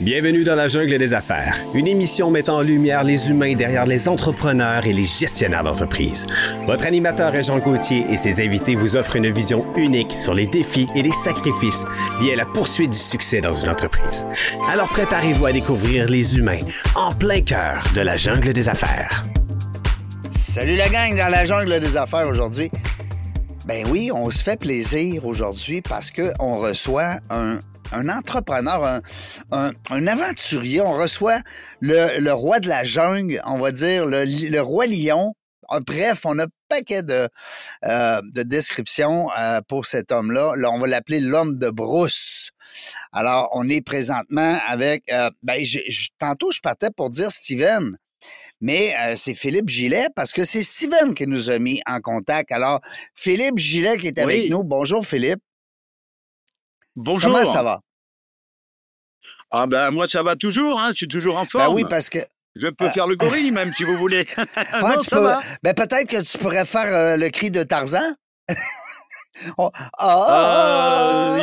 Bienvenue dans la jungle des affaires, une émission mettant en lumière les humains derrière les entrepreneurs et les gestionnaires d'entreprise. Votre animateur est Jean Gauthier et ses invités vous offrent une vision unique sur les défis et les sacrifices liés à la poursuite du succès dans une entreprise. Alors préparez-vous à découvrir les humains en plein cœur de la jungle des affaires. Salut la gang dans la jungle des affaires aujourd'hui. Ben oui, on se fait plaisir aujourd'hui parce qu'on reçoit un un entrepreneur, un, aventurier. On reçoit le, roi de la jungle, on va dire, le, roi lion. Ah, bref, on a un paquet de, euh, de descriptions euh, pour cet homme-là. Là, on va l'appeler l'homme de brousse. Alors, on est présentement avec... Euh, ben, tantôt, je partais pour dire Steven. Mais c'est Philippe Gillet parce que c'est Steven qui nous a mis en contact. Alors, Philippe Gillet qui est avec nous. Bonjour Philippe. Bonjour. Comment ça va? Ah ben moi ça va toujours, hein, je suis toujours en ben forme. oui, parce que. Je peux faire le gorille même si vous voulez. non, ça va. Ben peut-être que tu pourrais faire euh, le cri de Tarzan. oh. euh,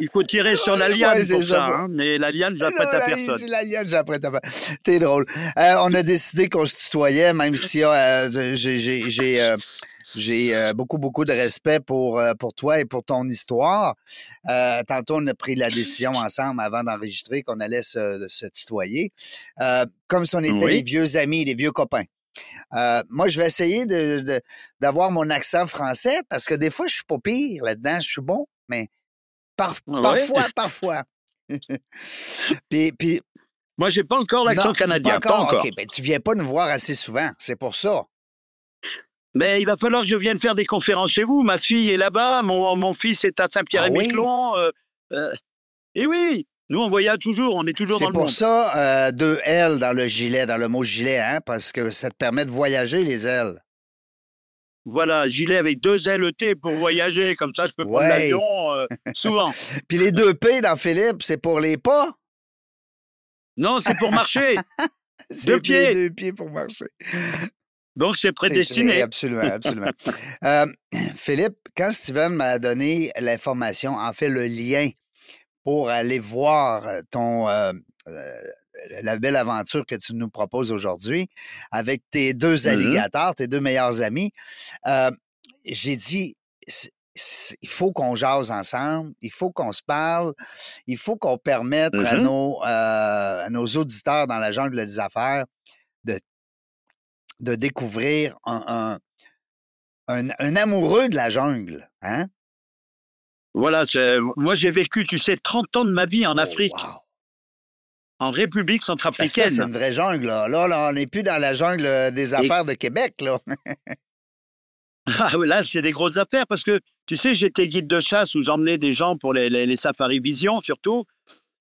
il... faut tirer sur la liane pour ça, hein, mais la liane, j'apprête à personne. La liane, j'apprête à personne. T'es drôle. Euh, on a décidé qu'on se tutoyait, même si j'ai j'ai euh, beaucoup, beaucoup de respect pour, euh, pour toi et pour ton histoire. Euh, tantôt, on a pris la décision ensemble avant d'enregistrer qu'on allait se, se tutoyer. comme si on était les vieux amis, les vieux copains. moi, je vais essayer d'avoir mon accent français parce que des fois, je suis pas pire là-dedans. Je suis bon, mais ah parfois, parfois. puis, puis, moi, j'ai pas encore l'accent canadien. Pas encore. Ben, tu viens pas nous voir assez souvent. C'est pour ça. Mais il va falloir que je vienne faire des conférences chez vous. Ma fille est là-bas, mon, mon fils est à Saint-Pierre-et-Miquelon. Ah euh, euh, et oui, nous, on voyage toujours, on est toujours dans le monde. C'est pour ça, euh, deux L dans le gilet, dans le mot gilet, hein, parce que ça te permet de voyager, les ailes. Voilà, gilet avec deux LET pour voyager, comme ça je peux prendre l'avion souvent. Puis les deux P dans Philippe, c'est pour les pas? Non, c'est pour marcher. deux pieds. Deux pieds pour marcher. Donc, c'est prédestiné. absolument, absolument. Euh, Philippe, quand Steven m'a donné l'information, en fait, le lien pour aller voir ton, euh, euh, la belle aventure que tu nous proposes aujourd'hui avec tes deux mm-hmm. alligators, tes deux meilleurs amis, j'ai dit, il faut qu'on jase ensemble, il faut qu'on se parle, il faut qu'on permette à, mm-hmm. nos, à nos auditeurs dans la jungle des affaires de de découvrir un, un, amoureux de la jungle. Hein? Voilà, moi j'ai vécu, tu sais, 30 ans de ma vie en oh, Afrique. En République ben, centrafricaine. c'est une vraie jungle. Là, là, on n'est plus dans la jungle euh, des affaires de Québec. Là. ah, là, c'est des grosses affaires parce que, tu sais, j'étais guide de chasse où j'emmenais des gens pour les, les, les safaris vision surtout.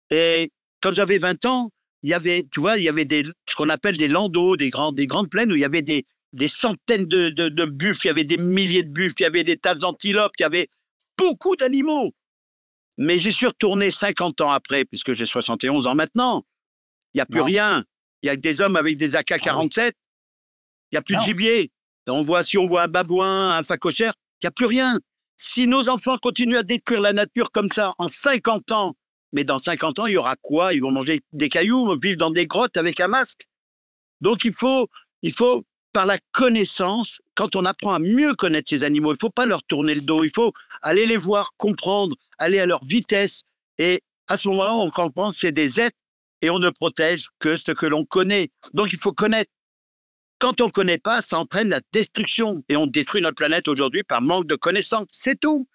Et quand j'avais 20 ans, il y avait, tu vois, il y avait des, ce qu'on appelle des landaux, des, grands, des grandes plaines où il y avait des, des centaines de, de, buffles, il y avait des milliers de buffles, il y avait des tas d'antilopes, il y avait beaucoup d'animaux. Mais j'y suis retourné 50 ans après, puisque j'ai 71 ans maintenant. Il n'y a plus rien. Il y a des hommes avec des AK-47. Ah il n'y a plus de gibier. On voit, si on voit un babouin, un facochère, il n'y a plus rien. Si nos enfants continuent à détruire la nature comme ça en 50 ans, mais dans 50 ans, il y aura quoi? Ils vont manger des cailloux, vivre dans des grottes avec un masque. Donc il faut, il faut, par la connaissance, quand on apprend à mieux connaître ces animaux, il ne faut pas leur tourner le dos, il faut aller les voir, comprendre, aller à leur vitesse. Et à ce moment-là, on comprend que c'est des êtres et on ne protège que ce que l'on connaît. Donc il faut connaître. Quand on ne connaît pas, ça entraîne la destruction. Et on détruit notre planète aujourd'hui par manque de connaissances. C'est tout.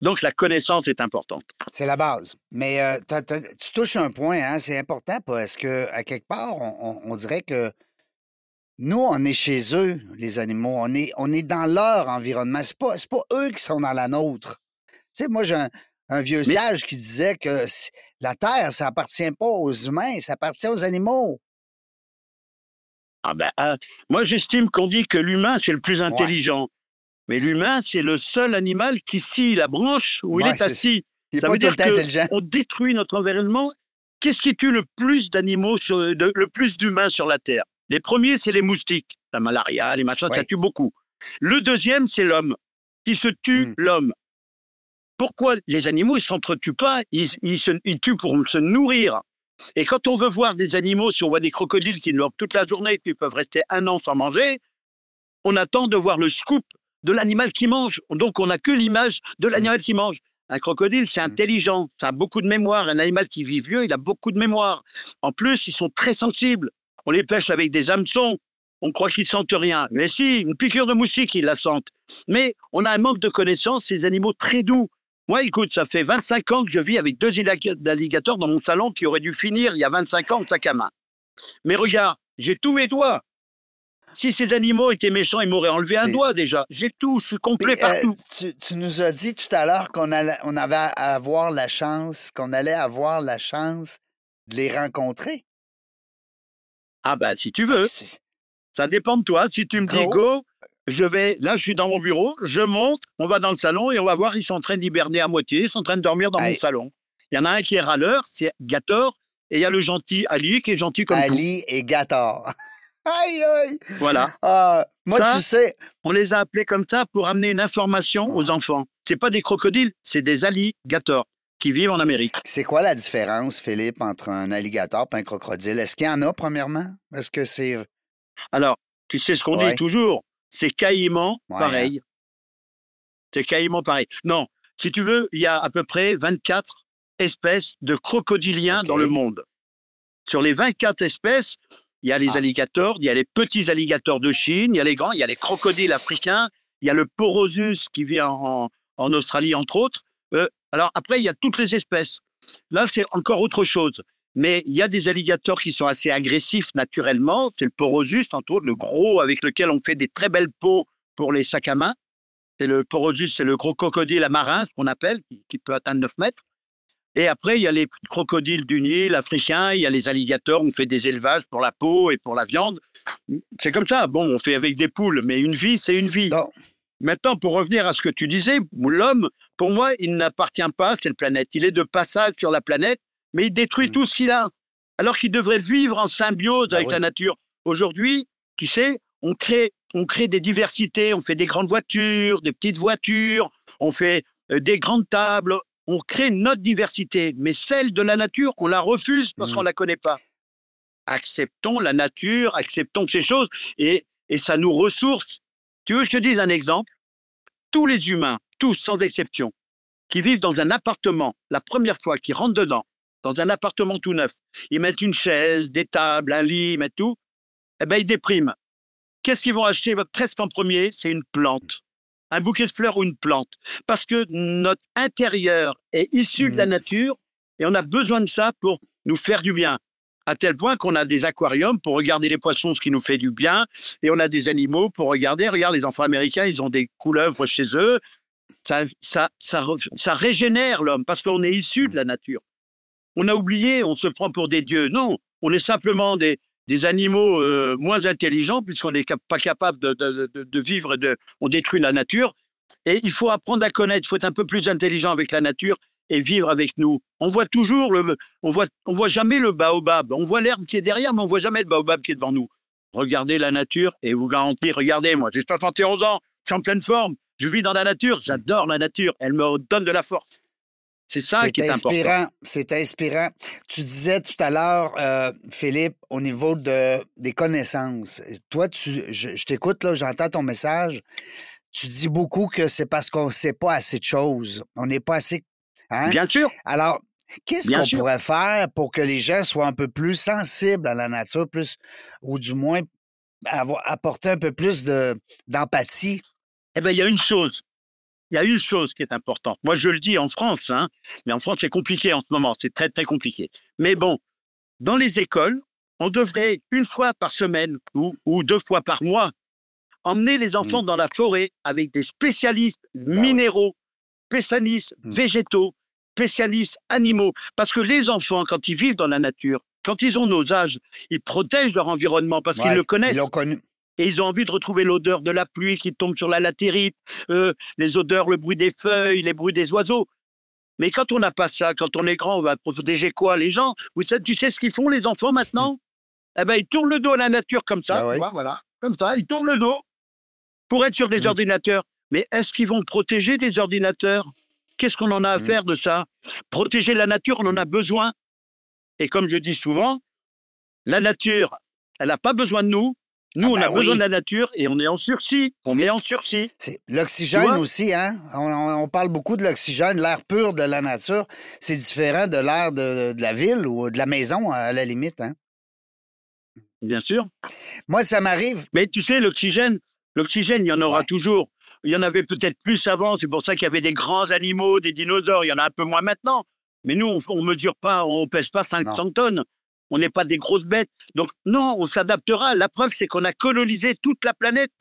Donc, la connaissance est importante. C'est la base. Mais euh, tu touches un point, hein, c'est important parce que, à quelque part, on, dirait que nous, on est chez eux, les animaux. On est, on est dans leur environnement. C'est pas, pas eux qui sont dans la nôtre. Tu sais, moi, j'ai un, vieux sage qui disait que la Terre, ça appartient pas aux humains, ça appartient aux animaux. Ah ben, euh, moi, j'estime qu'on dit que l'humain, c'est le plus intelligent. Mais l'humain, c'est le seul animal qui scie la branche où il est assis. ça veut dire qu'on détruit notre environnement. Qu'est-ce qui tue le plus d'animaux, le plus d'humains sur la Terre? Les premiers, c'est les moustiques, la malaria, les machins, ça tue beaucoup. Le deuxième, c'est l'homme, qui se tue mmh. l'homme. pourquoi les animaux, ils s'entretuent pas, ils, ils, se, ils tuent pour se nourrir. Et quand on veut voir des animaux, si on voit des crocodiles qui dorment toute la journée, qui peuvent rester un an sans manger, on attend de voir le scoop de l'animal qui mange. Donc on n'a que l'image de l'animal qui mange. Un crocodile, c'est intelligent, ça a beaucoup de mémoire. Un animal qui vit vieux, il a beaucoup de mémoire. En plus, ils sont très sensibles. On les pêche avec des hameçons. On croit qu'ils sentent rien. Mais si, une piqûre de moustique, ils la sentent. Mais on a un manque de connaissances, ces animaux très doux. Moi, écoute, ça fait 25 ans que je vis avec deux alligators dans mon salon qui auraient dû finir il y a 25 ans au sac à main. Mais regarde, j'ai tous mes doigts. Si ces animaux étaient méchants, ils m'auraient enlevé un doigt déjà. J'ai tout, je suis complet Mais, euh, partout. tu, tu nous as dit tout à l'heure qu'on on avait à avoir la chance, qu'on allait avoir la chance de les rencontrer. Ah ben, si tu veux, ça dépend de toi. Si tu me dis Go. je vais, là, je suis dans mon bureau, je monte, on va dans le salon et on va voir, ils sont en train d'hiberner à moitié, ils sont en train de dormir dans mon salon. Il y en a un qui est râleur, c'est Gator, et il y a le gentil Ali qui est gentil comme tout. Ali et Gator. aïe, aïe! Voilà. Ah, moi, Ça- tu sais, On les a appelés comme ça pour amener une information aux enfants. C'est pas des crocodiles, c'est des alligators qui vivent en Amérique. c'est quoi la différence, Philippe, entre un alligator et un crocodile? Est-ce qu'il y en a, premièrement? Est-ce que c'est. Alors, tu sais ce qu'on Ouais. dit toujours, c'est caïman Ouais. pareil. C'est caïman pareil. Non, si tu veux, il y a à peu près 24 espèces de crocodiliens dans le monde. Sur les 24 espèces, il y a les Ah. alligators, il y a les petits alligators de Chine, il y a les grands, il y a les crocodiles africains, il y a le porosus qui vit en, en Australie, entre autres. Alors après, il y a toutes les espèces. Là, c'est encore autre chose. Mais il y a des alligators qui sont assez agressifs naturellement. C'est le porosus, entre autres, le gros avec lequel on fait des très belles peaux pour les sacs à main. C'est le porosus, c'est le gros crocodile marin, ce qu'on appelle, qui, peut atteindre 9 mètres. Et après, il y a les crocodiles du Nil africains, il y a les alligators, on fait des élevages pour la peau et pour la viande. C'est comme ça. Bon, on fait avec des poules, mais une vie, c'est une vie. Maintenant, pour revenir à ce que tu disais, l'homme, pour moi, il n'appartient pas à cette planète. Il est de passage sur la planète, mais il détruit Mm. tout ce qu'il a. Alors qu'il devrait vivre en symbiose Ah avec la nature. Aujourd'hui, tu sais, on crée, on crée des diversités. On fait des grandes voitures, des petites voitures, on fait euh, des grandes tables. On crée notre diversité. Mais celle de la nature, on la refuse parce Mm. qu'on ne la connaît pas. Acceptons la nature, acceptons ces choses et, et ça nous ressource. Tu veux que je te dise un exemple? Tous les humains, tous sans exception, qui vivent dans un appartement, la première fois qu'ils rentrent dedans, dans un appartement tout neuf, ils mettent une chaise, des tables, un lit, ils mettent tout, eh ben ils dépriment. Qu'est-ce qu'ils vont acheter? Presque en premier C'est une plante. Un bouquet de fleurs ou une plante. Parce que notre intérieur est issu de la nature et on a besoin de ça pour nous faire du bien. À tel point qu'on a des aquariums pour regarder les poissons, ce qui nous fait du bien, et on a des animaux pour regarder. Regarde, les enfants américains, ils ont des couleuvres chez eux. Ça, ça, ça, re- ça régénère l'homme parce qu'on est issu de la nature. On a oublié, on se prend pour des dieux. Non, on est simplement des, animaux euh, moins intelligents puisqu'on n'est pas capable de, de- vivre, on détruit la nature. Et il faut apprendre à connaître, il faut être un peu plus intelligent avec la nature et vivre avec nous. On voit toujours le, on voit, on voit jamais le baobab. On voit l'herbe qui est derrière, mais on voit jamais le baobab qui est devant nous. Regardez la nature et vous garantis, regardez, moi, j'ai 71 ans, je suis en pleine forme, je vis dans la nature, j'adore la nature, elle me donne de la force. C'est ça qui est important. inspirant. C'est inspirant. Tu disais tout à l'heure, euh, Philippe, au niveau de, des connaissances. Toi, tu, je, je t'écoute, là, j'entends ton message. Tu dis beaucoup que c'est parce qu'on ne sait pas assez de choses. On n'est pas assez. Hein? Bien sûr. Alors, qu'est-ce qu'on pourrait faire pour que les gens soient un peu plus sensibles à la nature, plus, ou du moins avoir, apporter un peu plus de, d'empathie? Eh bien, il y a une chose. Il y a une chose qui est importante. Moi, je le dis en France, hein, mais en France, c'est compliqué en ce moment. C'est très, très compliqué. Mais bon, dans les écoles, on devrait, une fois par semaine ou, ou deux fois par mois, emmener les enfants dans la forêt avec des spécialistes ouais. minéraux, spécialistes Mm. végétaux, spécialistes animaux. Parce que les enfants, quand ils vivent dans la nature, quand ils ont nos âges, ils protègent leur environnement parce qu'ils le connaissent Ils l'ont connu. et ils ont envie de retrouver l'odeur de la pluie qui tombe sur la latérite, euh, les odeurs, le bruit des feuilles, les bruits des oiseaux. Mais quand on n'a pas ça, quand on est grand, on va protéger quoi Les gens? Vous savez, tu sais ce qu'ils font les enfants maintenant? Eh ben, ils tournent le dos à la nature comme ça, Ah ouais. voilà, comme ça, ils tournent le dos pour être sur des Mm. ordinateurs. Mais est-ce qu'ils vont protéger des ordinateurs? Qu'est-ce qu'on en a à Mmh. faire de ça? Protéger la nature, on en a besoin. Et comme je dis souvent, la nature, elle n'a pas besoin de nous. Nous, Ah on ben a besoin de la nature et on est en sursis. On est en sursis. L'oxygène aussi, hein? On, on- on parle beaucoup de l'oxygène, l'air pur de la nature. C'est différent de l'air de, de la ville ou de la maison, à la limite. Hein? Bien sûr. Moi, ça m'arrive. Mais tu sais, l'oxygène, l'oxygène, il y en aura Ouais. toujours. Il y en avait peut-être plus avant. C'est pour ça qu'il y avait des grands animaux, des dinosaures. Il y en a un peu moins maintenant. Mais nous, on, on mesure pas, on pèse pas 500 tonnes. On n'est pas des grosses bêtes. Donc, non, on s'adaptera. La preuve, c'est qu'on a colonisé toute la planète.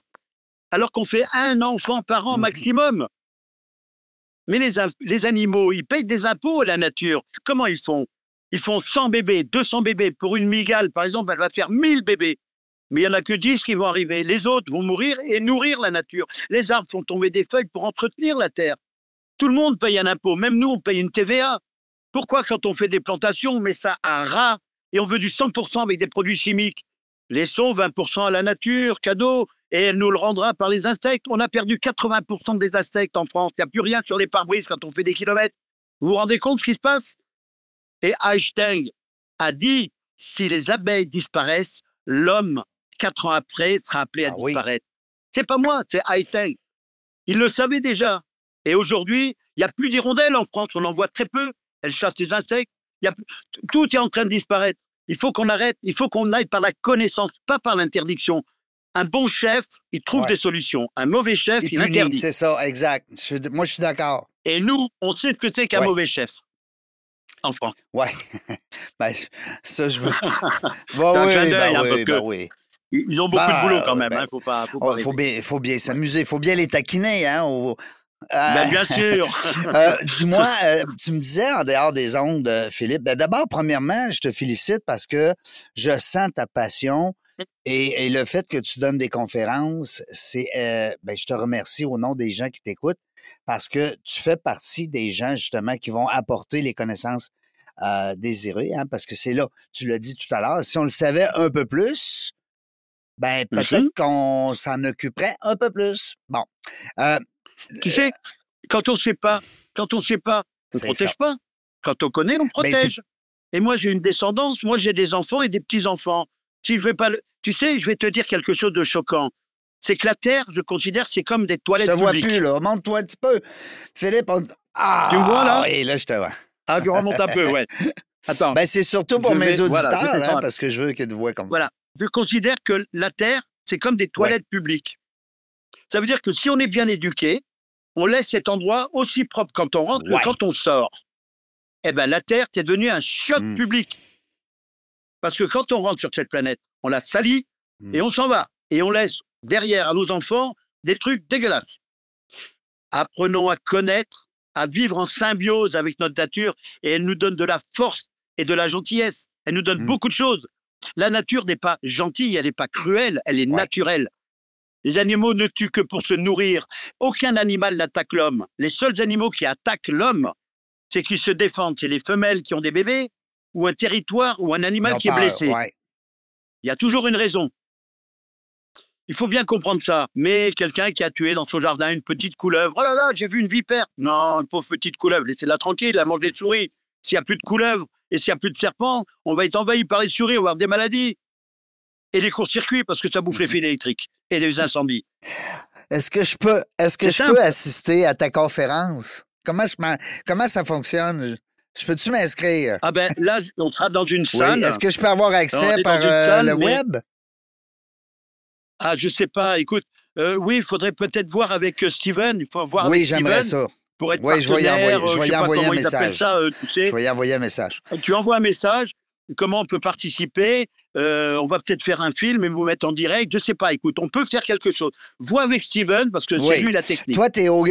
Alors qu'on fait un enfant par an Mhm. maximum. Mais les, les animaux, ils payent des impôts à la nature. Comment ils font? Ils font 100 bébés, 200 bébés. Pour une migale, par exemple, elle va faire 1000 bébés. Mais il n'y en a que 10 qui vont arriver. Les autres vont mourir et nourrir la nature. Les arbres font tomber des feuilles pour entretenir la terre. Tout le monde paye un impôt. Même nous, on paye une TVA. Pourquoi, quand on fait des plantations, on met ça à ras et on veut du 100% avec des produits chimiques? Laissons 20% à la nature, cadeau, et elle nous le rendra par les insectes. On a perdu 80% des insectes en France. Il n'y a plus rien sur les pare-brises quand on fait des kilomètres. Vous vous rendez compte ce qui se passe? Et Einstein a dit si les abeilles disparaissent, l'homme, quatre ans après, sera appelé à Ah oui. disparaître. C'est pas moi, c'est Einstein. Il le savait déjà. Et aujourd'hui, il n'y a plus d'hirondelles en France, on en voit très peu. Elles chassent les insectes. Y a plus- Tout est en train de disparaître. Il faut qu'on arrête, il faut qu'on aille par la connaissance, pas par l'interdiction. Un bon chef, il trouve Ouais. des solutions. Un mauvais chef, Il il, punit, interdit. c'est ça, exact. Moi, je suis d'accord. Et nous, on sait ce que c'est qu'un Ouais. mauvais chef. En France. Ouais. ben, ça, je veux. Un Bah clin oui, d'œil, ben hein, oui, ben oui. Ils ont beaucoup Bah, de boulot quand même. ben, Il faut pas. Faut pas Oh, faut bien, faut bien s'amuser, faut bien les taquiner, hein. au- euh, Ben, bien sûr. Euh, Dis-moi, euh, tu me disais en dehors des ondes, Philippe. Ben, D'abord, premièrement, je te félicite parce que je sens ta passion et, et le fait que tu donnes des conférences, c'est, ben, je te remercie au nom des gens qui t'écoutent parce que tu fais partie des gens justement qui vont apporter les connaissances désirées, hein, parce que c'est là, tu l'as dit tout à l'heure, si on le savait un peu plus, ben peut-être Mhm. qu'on s'en occuperait un peu plus. Bon. Euh, Tu sais, quand on ne sait pas, quand on sait pas, on ne protège ça. pas. Quand on connaît, on Ben, protège. Et moi, j'ai une descendance. Moi, j'ai des enfants et des petits-enfants. Si je vais pas le... Tu sais, je vais te dire quelque chose de choquant. C'est que la Terre, je considère, c'est comme des Je toilettes te vois publiques. plus, là. Montre-toi un petit peu. Philippe, on... Ah! Tu me vois, là? Oui, là, je te vois. Ah, je remonte un peu, ouais. Attends. Ben, c'est surtout pour Je mes vais- auditeurs, je hein, parce que je veux qu'ils te voient comme Voilà. Je considère que la Terre, c'est comme des toilettes publiques. Ça veut dire que si on est bien éduqué, on laisse cet endroit aussi propre quand on rentre Ouais. que quand on sort. Eh bien, la Terre, c'est devenu un chiotte Mm. public. Parce que quand on rentre sur cette planète, on la salit Mm. et on s'en va. Et on laisse derrière à nos enfants des trucs dégueulasses. Apprenons à connaître, à vivre en symbiose avec notre nature et elle nous donne de la force et de la gentillesse. Elle nous donne Mm. beaucoup de choses. La nature n'est pas gentille, elle n'est pas cruelle, elle est Ouais. naturelle. Les animaux ne tuent que pour se nourrir. Aucun animal n'attaque l'homme. Les seuls animaux qui attaquent l'homme, c'est qu'ils se défendent. C'est les femelles qui ont des bébés ou un territoire ou un animal qui est blessé. ouais. Il y a toujours une raison. Il faut bien comprendre ça. Mais quelqu'un qui a tué dans son jardin une petite couleuvre, oh là là, j'ai vu une vipère. Non, une pauvre petite couleuvre, laissez-la tranquille, elle mange des souris. S'il n'y a plus de couleuvres et s'il n'y a plus de serpents, on va être envahi par les souris, on va avoir des maladies. Et les courts-circuits, parce que ça bouffe les fils électriques et les incendies. Est-ce que je peux, est-ce que je simple. peux assister à ta conférence? Comment, je m'en- comment ça fonctionne? Je peux-tu m'inscrire? Ah ben là, on sera dans une Oui. salle. Est-ce que je peux avoir accès par euh, salle, le mais- web? Ah, je sais pas, écoute. euh, oui, il faudrait peut-être voir avec euh, Steven. Il faut voir Oui, avec j'aimerais Steven ça. Pour être Oui, je envoyer- je euh, envoyer un message. ça, euh, tu sais. Je vais y envoyer un message. Tu envoies un message, comment on peut participer, euh, on va peut-être faire un film et vous mettre en direct, je sais pas, écoute, on peut faire quelque chose. Vois avec Steven, parce que Oui. c'est lui la technique. Toi, t'es au...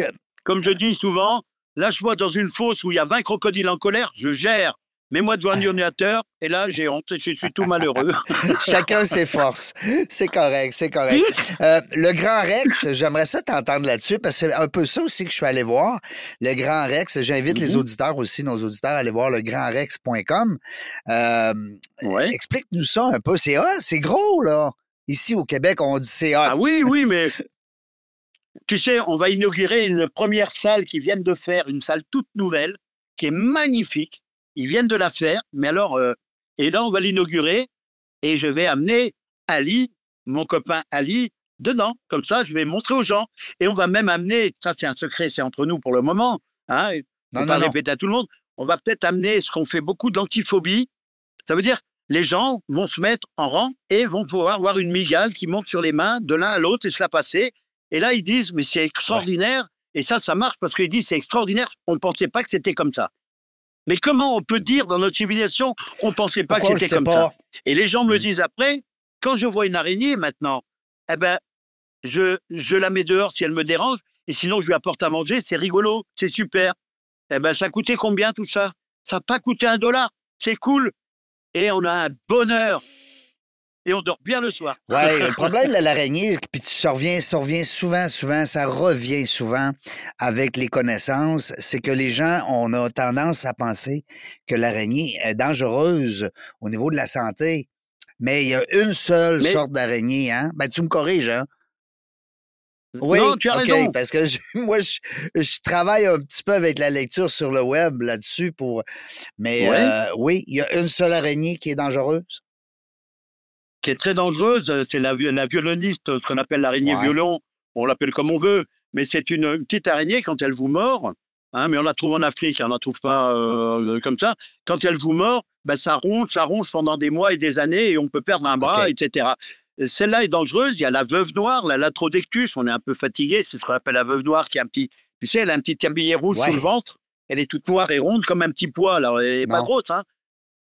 Comme je dis souvent, lâche-moi dans une fosse où il y a 20 crocodiles en colère, je gère. Mets-moi devant un ordinateur, et là, j'ai honte, je suis tout malheureux. Chacun ses forces. C'est correct, c'est correct. Euh, le Grand Rex, j'aimerais ça t'entendre là-dessus parce que c'est un peu ça aussi que je suis allé voir. Le Grand Rex, j'invite les Mhm. auditeurs aussi, nos auditeurs, à aller voir le grandrex.com. Euh, Ouais. Explique-nous ça un peu. C'est ah, c'est gros, là. Ici, au Québec, on dit c'est. Ah oui, oui, mais tu sais, on va inaugurer une première salle qu'ils viennent de faire, une salle toute nouvelle, qui est magnifique. Ils viennent de la faire, mais alors, euh, et là, on va l'inaugurer et je vais amener Ali, mon copain Ali, dedans. Comme ça, je vais montrer aux gens. Et on va même amener, ça c'est un secret, c'est entre nous pour le moment, hein, on va répéter à tout le monde, on va peut-être amener ce qu'on fait beaucoup d'antiphobie. Ça veut dire, les gens vont se mettre en rang et vont pouvoir avoir une migale qui monte sur les mains de l'un à l'autre et se la passer. Et là, ils disent, mais c'est extraordinaire. Et ça, ça marche parce qu'ils disent, c'est extraordinaire. On ne pensait pas que c'était comme ça. Mais comment on peut dire dans notre civilisation, on ne pensait pas que c'était comme ça? Et les gens me mmh. disent après, quand je vois une araignée maintenant, eh ben, je, je la mets dehors si elle me dérange, et sinon je lui apporte à manger, c'est rigolo, c'est super. Eh ben, ça coûtait combien tout ça? Ça n'a pas coûté un dollar, c'est cool. Et on a un bonheur et on dort bien le soir. Oui, le problème de l'araignée, puis ça revient, ça revient souvent, souvent, ça revient souvent avec les connaissances, c'est que les gens, on a tendance à penser que l'araignée est dangereuse au niveau de la santé. Mais il y a une seule sorte d'araignée, hein? Ben, tu me corriges, hein? Oui, non, tu as raison. Parce que moi, je, travaille un petit peu avec la lecture sur le web là-dessus pour. Mais euh, oui, il y a une seule araignée qui est dangereuse qui est très dangereuse, euh, c'est la, la, violoniste, ce qu'on appelle l'araignée violon. On l'appelle comme on veut, mais c'est une, petite araignée quand elle vous mord. Hein, mais on la trouve en Afrique, on ne la trouve pas euh, comme ça. Quand elle vous mord, ben, ça ronge, ça ronge pendant des mois et des années et on peut perdre un bras, etc. Celle-là est dangereuse. Il y a la veuve noire, la latrodectus. On est un peu fatigué. C'est ce qu'on appelle la veuve noire qui a un petit, tu sais, elle a un petit tablier rouge sur le ventre. Elle est toute noire et ronde comme un petit pois. Alors, elle n'est pas grosse, hein.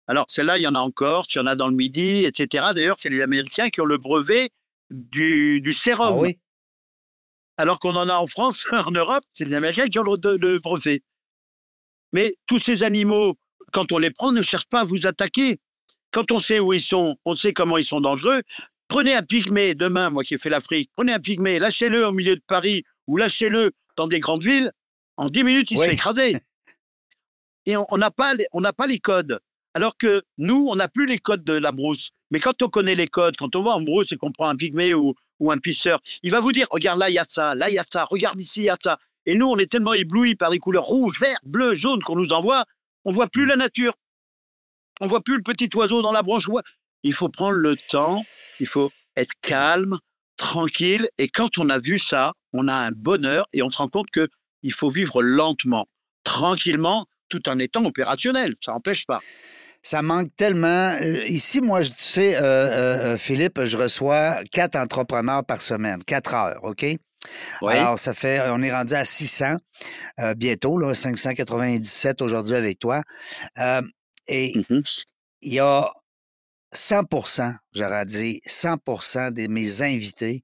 Alors, celle-là, il y en a encore, il y en a dans le Midi, etc. D'ailleurs, c'est les Américains qui ont le brevet du, du sérum. Ah oui. Alors qu'on en a en France, en Europe, c'est les Américains qui ont le, brevet. Mais tous ces animaux, quand on les prend, ne cherchent pas à vous attaquer. Quand on sait où ils sont, on sait comment ils sont dangereux. Prenez un pygmée, demain, moi qui ai fait l'Afrique, prenez un pygmée, lâchez-le au milieu de Paris ou lâchez-le dans des grandes villes. En dix minutes, il se fait écraser. Et on n'a pas, pas les codes. Alors que nous, on n'a plus les codes de la brousse. Mais quand on connaît les codes, quand on va en brousse et qu'on prend un pygmée ou, un pisteur, il va vous dire, regarde là, il y a ça, là, il y a ça, regarde ici, il y a ça. Et nous, on est tellement éblouis par les couleurs rouge, vert, bleu, jaune qu'on nous envoie, on voit plus la nature. On voit plus le petit oiseau dans la branche. Il faut prendre le temps, il faut être calme, tranquille. Et quand on a vu ça, on a un bonheur et on se rend compte que il faut vivre lentement, tranquillement, tout en étant opérationnel. Ça n'empêche pas ça manque tellement. Euh, ici, moi, je sais, euh, euh, Philippe, je reçois quatre entrepreneurs par semaine, quatre heures, OK? Alors, ça fait, on est rendu à 600 bientôt, là, 597 aujourd'hui avec toi. et mm-hmm. il y a 100% j'aurais dit, 100% de mes invités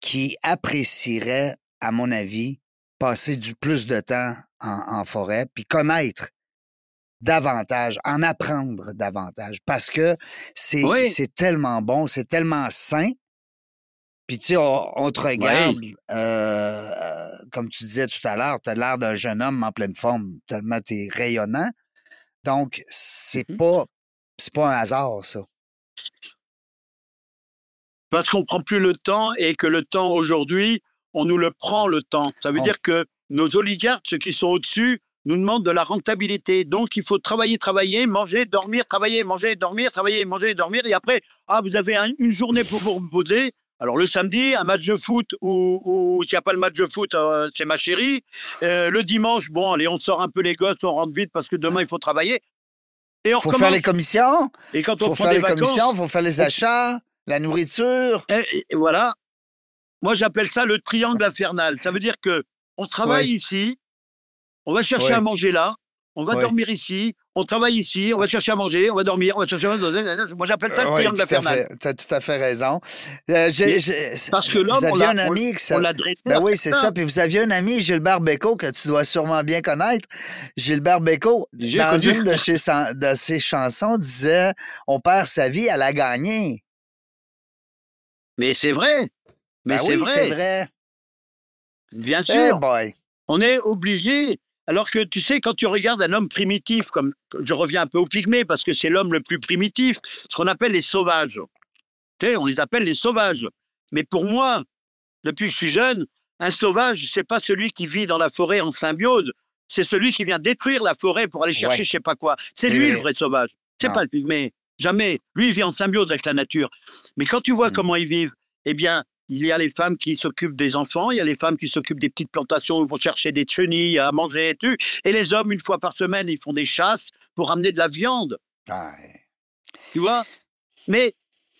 qui apprécieraient, à mon avis, passer du plus de temps en forêt, puis connaître davantage, en apprendre davantage, parce que c'est c'est tellement bon, c'est tellement sain. Puis tu sais, on, te regarde, euh, comme tu disais tout à l'heure, tu as l'air d'un jeune homme en pleine forme, tellement tu es rayonnant. Donc, c'est mmh pas c'est pas un hasard, ça. Parce qu'on prend plus le temps et que le temps aujourd'hui, on nous le prend le temps. Ça veut dire que nos oligarques, ceux qui sont au-dessus, nous demande de la rentabilité. Donc, il faut travailler, travailler, manger, dormir, travailler, manger, dormir, travailler, manger, dormir. Et après, ah, vous avez une journée pour vous reposer. Alors, le samedi, un match de foot ou, s'il n'y a pas le match de foot, euh, c'est ma chérie. Euh, le dimanche, bon, allez, on sort un peu les gosses, on rentre vite parce que demain, il faut travailler. Et on faut faire les commissions. Et quand on faut faire les commissions, faut faire les achats, la nourriture. Et, voilà. Moi, j'appelle ça le triangle infernal. Ça veut dire que on travaille ici, on va chercher à manger là, on va dormir ici, on travaille ici, on va chercher à manger, on va dormir, on va chercher à manger. Moi, j'appelle ça le triangle infernal. Tu as tout à fait raison. Euh, parce que l'homme, on un ami on, l'a Ben oui, c'est ça. Puis vous aviez un ami, Gilbert Bécaud, que tu dois sûrement bien connaître. Gilbert Bécaud, dans une de ses, de ses chansons, disait On perd sa vie à la gagner. Mais c'est vrai. Mais ben c'est oui, vrai. c'est vrai. Bien sûr. On est obligé alors que tu sais, quand tu regardes un homme primitif, comme je reviens un peu au pygmée parce que c'est l'homme le plus primitif, ce qu'on appelle les sauvages. Tu sais, on les appelle les sauvages. Mais pour moi, depuis que je suis jeune, Un sauvage, c'est pas celui qui vit dans la forêt en symbiose. C'est celui qui vient détruire la forêt pour aller chercher Ouais. je sais pas quoi. C'est C'est lui le vrai. sauvage. C'est pas le pygmée. Jamais. Lui, il vit en symbiose avec la nature. Mais quand tu vois Mm. comment ils vivent, eh bien, il y a les femmes qui s'occupent des enfants, il y a les femmes qui s'occupent des petites plantations où ils vont chercher des chenilles à manger et tout. Et les hommes, une fois par semaine, ils font des chasses pour ramener de la viande. Ah, Tu vois? Mais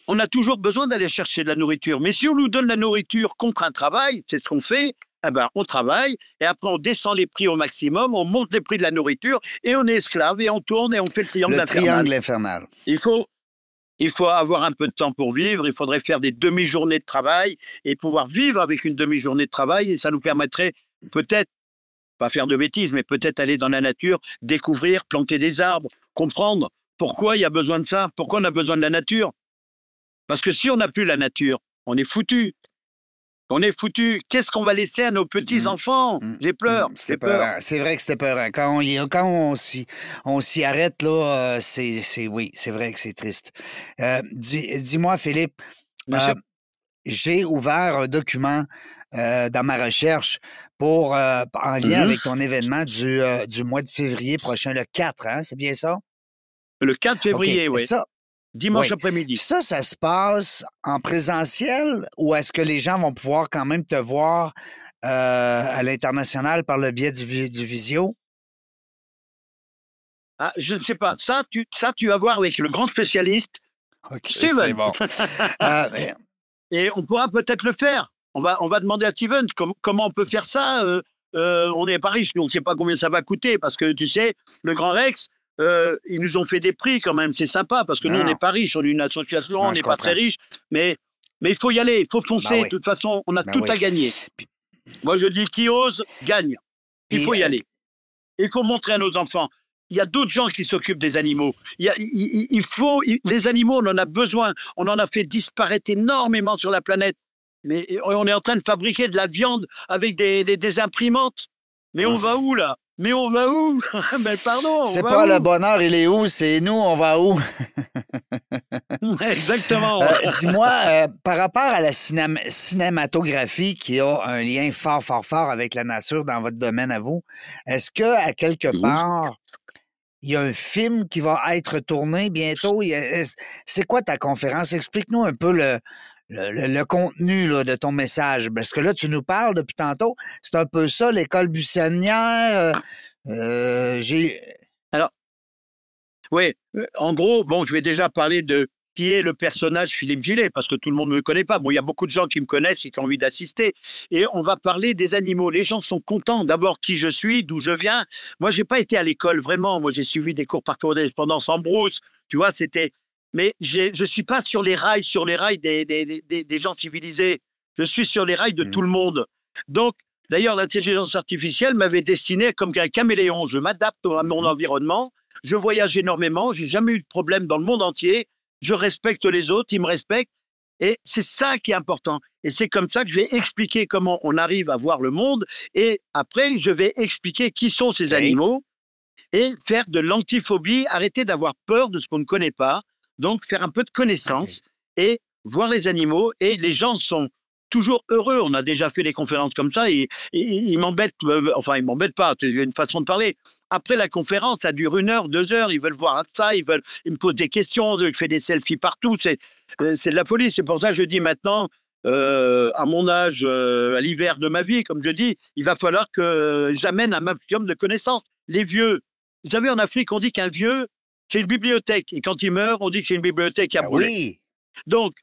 on a toujours besoin d'aller chercher de la nourriture. Mais si on nous donne la nourriture contre un travail, c'est ce qu'on fait, eh ben, on travaille et après on descend les prix au maximum, on monte les prix de la nourriture et on est esclave et on tourne et on fait le triangle le infernal. triangle infernal. Il faut, il faut avoir un peu de temps pour vivre. Il faudrait faire des demi-journées de travail et pouvoir vivre avec une demi-journée de travail. Et ça nous permettrait peut-être, pas faire de bêtises, mais peut-être aller dans la nature, découvrir, planter des arbres, comprendre pourquoi il y a besoin de ça, pourquoi on a besoin de la nature. Parce que si on n'a plus la nature, on est foutu. On est foutu. Qu'est-ce qu'on va laisser à nos petits-enfants Mm. J'ai peur. Mm, C'était peur. C'est vrai que c'était peurant. Quand on, y- quand on s'y, on s'y arrête, là, euh, c'est, c'est, oui, c'est vrai que c'est triste. Euh, dis, dis-moi, Philippe, euh, j'ai ouvert un document dans ma recherche pour, en lien Mhm. avec ton événement du, du mois de février prochain, le 4, hein, c'est bien ça? Le 4 février, oui. Ça, Dimanche oui. après-midi. ça, ça se passe en présentiel ou est-ce que les gens vont pouvoir quand même te voir euh, à l'international par le biais du, vi- du visio? Ah, je ne sais pas. Ça tu, ça, tu vas voir avec le grand spécialiste Steven. bon. Euh, et on pourra peut-être le faire. On va, on va demander à Steven com- comment on peut faire ça. euh, euh, on n'est pas riche, nous, on ne sait pas combien ça va coûter parce que tu sais, le Grand Rex, euh, ils nous ont fait des prix quand même. C'est sympa parce que nous, on n'est pas riche. On est une association, Non, on n'est pas très riche. Mais, mais il faut y aller, il faut foncer. Oui. De toute façon, on a Ben tout oui. à gagner. Puis- Moi, je dis qui ose, gagne. Il faut y euh, aller. Il faut montrer à nos enfants. Il y a d'autres gens qui s'occupent des animaux. Il, y a- il- il- il faut, il- les animaux, on en a besoin. On en a fait disparaître énormément sur la planète. Mais on est en train de fabriquer de la viande avec des, des- des imprimantes. Mais on va où là? Mais on va où? Mais pardon. on C'est pas où? le bonheur, il est où? C'est nous, on va où? Exactement. Euh, Dis-moi, euh, par rapport à la cinéma- cinématographie qui a un lien fort, fort, fort avec la nature dans votre domaine à vous, est-ce que à quelque Oui. part, il y a un film qui va être tourné bientôt? C'est quoi ta conférence? Explique-nous un peu le, le, le- le contenu là, de ton message. Parce que là, tu nous parles depuis tantôt. C'est un peu ça, l'école buissonnière. euh, euh, j'ai. Oui, euh, en gros, bon, je vais déjà parler de qui est le personnage Philippe Gillet, parce que tout le monde ne me connaît pas. Bon, il y a beaucoup de gens qui me connaissent et qui ont envie d'assister. Et on va parler des animaux. Les gens sont contents. D'abord, qui je suis, d'où je viens. Moi, j'ai pas été à l'école, vraiment. Moi, j'ai suivi des cours par correspondance en brousse. Tu vois, c'était... Mais je suis pas sur les rails, sur les rails des, des, des- des- des gens civilisés. Je suis sur les rails de Mhm. tout le monde. Donc, d'ailleurs, l'intelligence artificielle m'avait destiné comme un caméléon. Je m'adapte à mon environnement. Je voyage énormément, j'ai jamais eu de problème dans le monde entier. Je respecte les autres, ils me respectent. Et c'est ça qui est important. Et c'est comme ça que je vais expliquer comment on arrive à voir le monde. Et après, je vais expliquer qui sont ces Oui. animaux et faire de l'antiphobie, arrêter d'avoir peur de ce qu'on ne connaît pas. Donc, faire un peu de connaissance et voir les animaux. Et les gens sont toujours heureux. On a déjà fait des conférences comme ça. Et, et- ils m'embêtent, euh, enfin, ils m'embêtent pas. C'est une façon de parler. Après la conférence, ça dure une heure, deux heures. Ils veulent voir ça, ils veulent, ils me posent des questions. Je fais des selfies partout. C'est, euh, c'est de la folie. C'est pour ça que je dis maintenant, euh, à mon âge, euh, à l'hiver de ma vie, comme je dis, il va falloir que j'amène un maximum de connaissances. Les vieux, vous savez, en Afrique, on dit qu'un vieux, c'est une bibliothèque. Et quand il meurt, on dit que c'est une bibliothèque à Ah brûler. oui. Donc,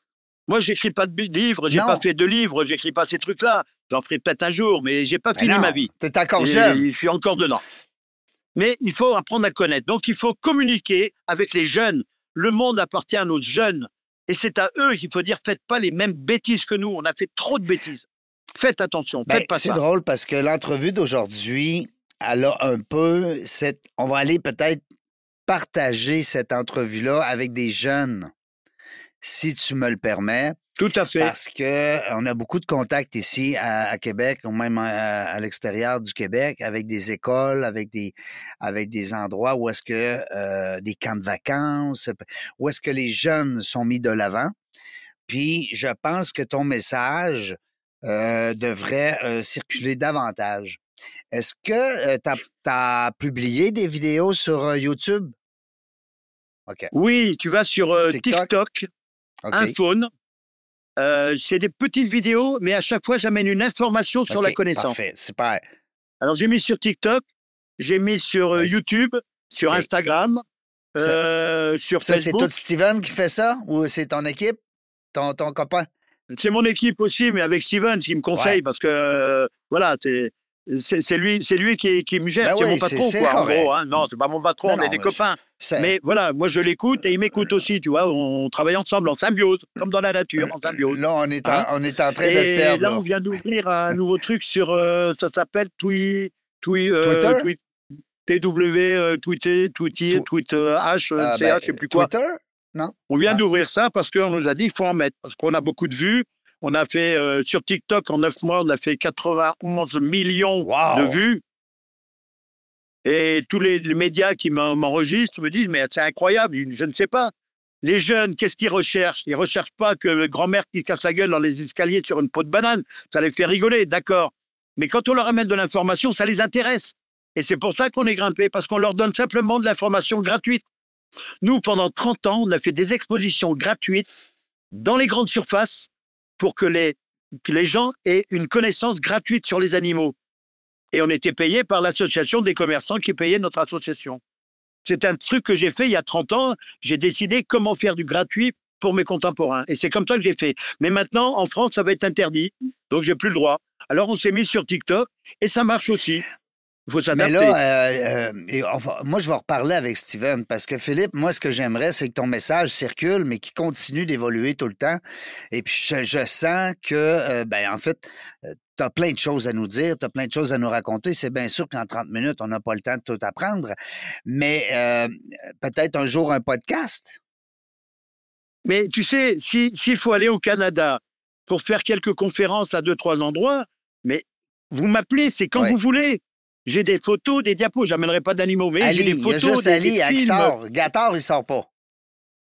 moi, j'écris pas de livres, j'ai pas fait de livres, j'écris pas ces trucs-là. J'en ferai peut-être un jour, mais j'ai pas Ben fini non, ma vie. T'es encore jeune. Je suis encore dedans. Mais il faut apprendre à connaître. Donc, il faut communiquer avec les jeunes. Le monde appartient à nos jeunes. Et c'est à eux qu'il faut dire faites pas les mêmes bêtises que nous. On a fait trop de bêtises. Faites attention. Ben, Faites pas c'est drôle parce que l'entrevue d'aujourd'hui, elle a un peu cette. On va aller peut-être partager cette entrevue-là avec des jeunes, si tu me le permets, Tout à fait. parce que on a beaucoup de contacts ici à, à Québec, ou même à, à l'extérieur du Québec, avec des écoles, avec des avec des endroits où est-ce que euh, des camps de vacances, où est-ce que les jeunes sont mis de l'avant. Puis je pense que ton message euh, devrait euh, circuler davantage. Est-ce que tu as, publié des vidéos sur YouTube? OK. Oui, tu vas sur TikTok, un phone. c'est des petites vidéos, mais à chaque fois, j'amène une information sur la connaissance. Parfait, c'est pareil. Alors, j'ai mis sur TikTok, j'ai mis sur YouTube, sur Instagram, euh, sur ça, c'est tout Steven qui fait ça ou c'est ton équipe, ton, ton copain? C'est mon équipe aussi, mais avec Steven qui me conseille parce que, euh, voilà, c'est. C'est lui, c'est lui qui, qui, me gère, c'est mon patron, quoi, en gros. Hein. Non, c'est pas mon patron, on est des copains. Mais voilà, moi je l'écoute et il m'écoute aussi, tu vois. On travaille ensemble en symbiose, comme dans la nature, en symbiose. Là, on est en, hein? on est en train de perdre. Là, on vient d'ouvrir un nouveau truc sur, euh, ça s'appelle Twi, Twi, Twitter? TW, euh, Twitter, Twitter, Twitter, H, euh, ah, CH, ben, je sais plus quoi. Twitter? Non? On vient ah. d'ouvrir ça parce qu'on nous a dit qu'il faut en mettre, parce qu'on a beaucoup de vues. On a fait, euh, sur TikTok, en neuf mois, on a fait 91 millions de vues. Et tous les, médias qui m'enregistrent me disent, mais c'est incroyable, je ne sais pas. Les jeunes, qu'est-ce qu'ils recherchent? Ils ne recherchent pas que grand-mère qui casse la gueule dans les escaliers sur une peau de banane. Ça les fait rigoler, d'accord. Mais quand on leur amène de l'information, ça les intéresse. Et c'est pour ça qu'on est grimpé, parce qu'on leur donne simplement de l'information gratuite. Nous, pendant 30 ans, on a fait des expositions gratuites dans les grandes surfaces pour que les, gens aient une connaissance gratuite sur les animaux. Et on était payé par l'association des commerçants qui payait notre association. C'est un truc que j'ai fait il y a 30 ans. J'ai décidé comment faire du gratuit pour mes contemporains. Et c'est comme ça que j'ai fait. Mais maintenant, en France, ça va être interdit. Donc, j'ai plus le droit. Alors, on s'est mis sur TikTok et ça marche aussi. Il faut s'adapter. Mais là, euh, euh, moi, je vais reparler avec Steven parce que Philippe, moi, ce que j'aimerais, c'est que ton message circule, mais qu'il continue d'évoluer tout le temps. Et puis, je, sens que, euh, ben, en fait, tu as plein de choses à nous dire, tu as plein de choses à nous raconter. C'est bien sûr qu'en 30 minutes, on n'a pas le temps de tout apprendre, mais peut-être un jour un podcast? Mais tu sais, s'il faut aller au Canada pour faire quelques conférences à deux, trois endroits, mais vous m'appelez, c'est quand vous voulez. J'ai des photos, des diapos. J'amènerai pas d'animaux, mais j'ai des photos, des, Ali, films. Sort. Gator, il sort pas.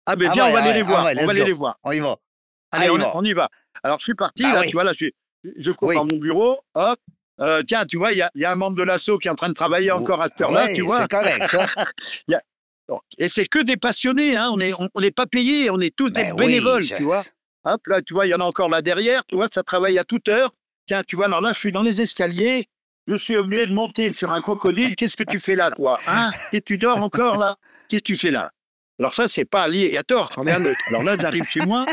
Ah, ben viens, on va aller les voir. on va aller les voir. On y va. Allez, on, y va. Alors, je suis parti, bah là, tu vois, là, je, je cours dans mon bureau, hop. Euh, tiens, tu vois, il y a, y a, un membre de l'assaut qui est en train de travailler encore à cette heure-là, tu vois. C'est correct, ça. Et c'est que des passionnés, hein. On n'est on, on pas payés, on est tous des ben bénévoles, tu vois. Hop, là, tu vois, il y en a encore là derrière, tu vois, ça travaille à toute heure. Tiens, tu vois, alors là, je suis dans les escaliers, je suis obligé de monter sur un crocodile. Qu'est-ce que tu fais là, toi Hein? Et tu dors encore là? Qu'est-ce que tu fais là? Alors ça, c'est pas lié à tort, c'en est un autre. Alors là, j'arrive chez moi,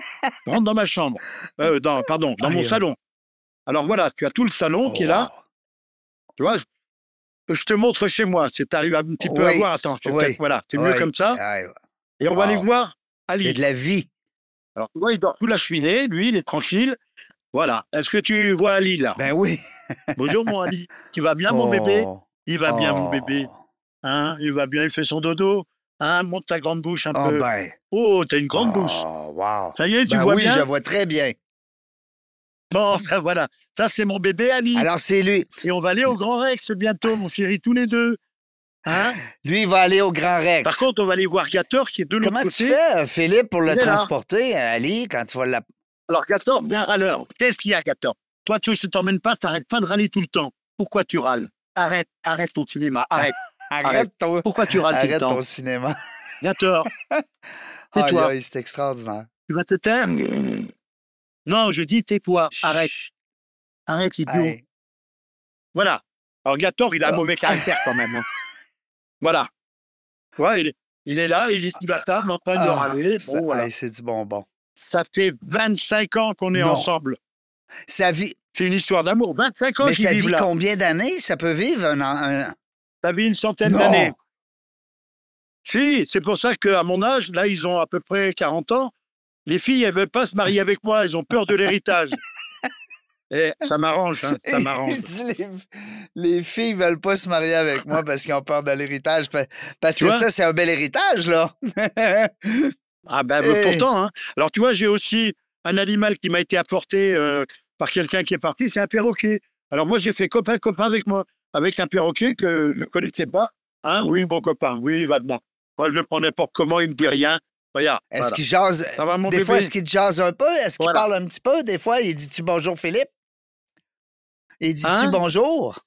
je rentre dans ma chambre, euh, dans, pardon, dans mon salon. Alors voilà, tu as tout le salon qui est là. Tu vois, je te montre chez moi. C'est arrivé un petit peu à voir. Attends, voilà, c'est mieux comme ça. Et on va aller voir Ali. Il de la vie. Alors, tu vois, il dort tout la cheminée, lui, il est tranquille. Voilà. Est-ce que tu vois Ali là Ben oui. Bonjour mon Ali. Tu vas bien mon bébé? Oh. Il va bien mon bébé. Oh. Hein? Il va bien, il fait son dodo? Hein? Monte ta grande bouche un oh, peu. Ben. Oh, t'as une grande bouche. Wow. Ça y est, tu ben vois oui, bien? Oui, je vois très bien. Bon, ça, voilà. Ça, c'est mon bébé Ali. Alors, c'est lui. Et on va aller au Grand Rex bientôt, mon chéri, tous les deux. Hein? Lui, il va aller au Grand Rex. Par contre, on va aller voir Gator qui est de l'autre côté. Comment tu fais, Philippe, pour le transporter, Ali, quand tu vas la... Alors, Gator, bien râleur. Qu'est-ce qu'il y a, Gator? Toi, tu ne t'emmènes pas, t'arrêtes pas de râler tout le temps. Pourquoi tu râles? Arrête, arrête ton cinéma, arrête. arrête, ton... Pourquoi tu râles tout le temps? ton cinéma. Gator, tais-toi. c'est extraordinaire. Tu vas te taire Non, je dis tais-toi, arrête. Arrête, idiot. Voilà. Alors, Gator, il a un mauvais caractère quand même. Hein. Voilà. Ouais, il est, il est là, il est tout table en train de ah, râler. Bon, voilà. C'est du bonbon. Ça fait 25 ans qu'on est ensemble. Ça vit. C'est une histoire d'amour. 25 ans qu'il vit vit combien d'années? Ça peut vivre un... an. Ça vit une centaine d'années. Si, c'est pour ça qu'à mon âge, là, ils ont à peu près 40 ans. Les filles, elles veulent pas se marier avec moi. Elles ont peur de l'héritage. Et ça m'arrange, hein, ça m'arrange. les, les, filles veulent pas se marier avec moi parce qu'ils ont peur de l'héritage. Parce que ça, c'est un bel héritage, là. Ah ben pourtant, hein. Alors tu vois, j'ai aussi un animal qui m'a été apporté euh, par quelqu'un qui est parti, c'est un perroquet. Alors moi, j'ai fait copain-copain avec moi, avec un perroquet que je ne connaissais pas. Hein, oui, bon copain, oui, va dedans. Moi, je le prends n'importe comment, il ne dit rien. Est-ce qu'il jase? des fois, est-ce qu'il jase un peu? Est-ce qu'il parle un petit peu? Des fois, il dit-tu bonjour Philippe? Et dis-tu Hein? bonjour?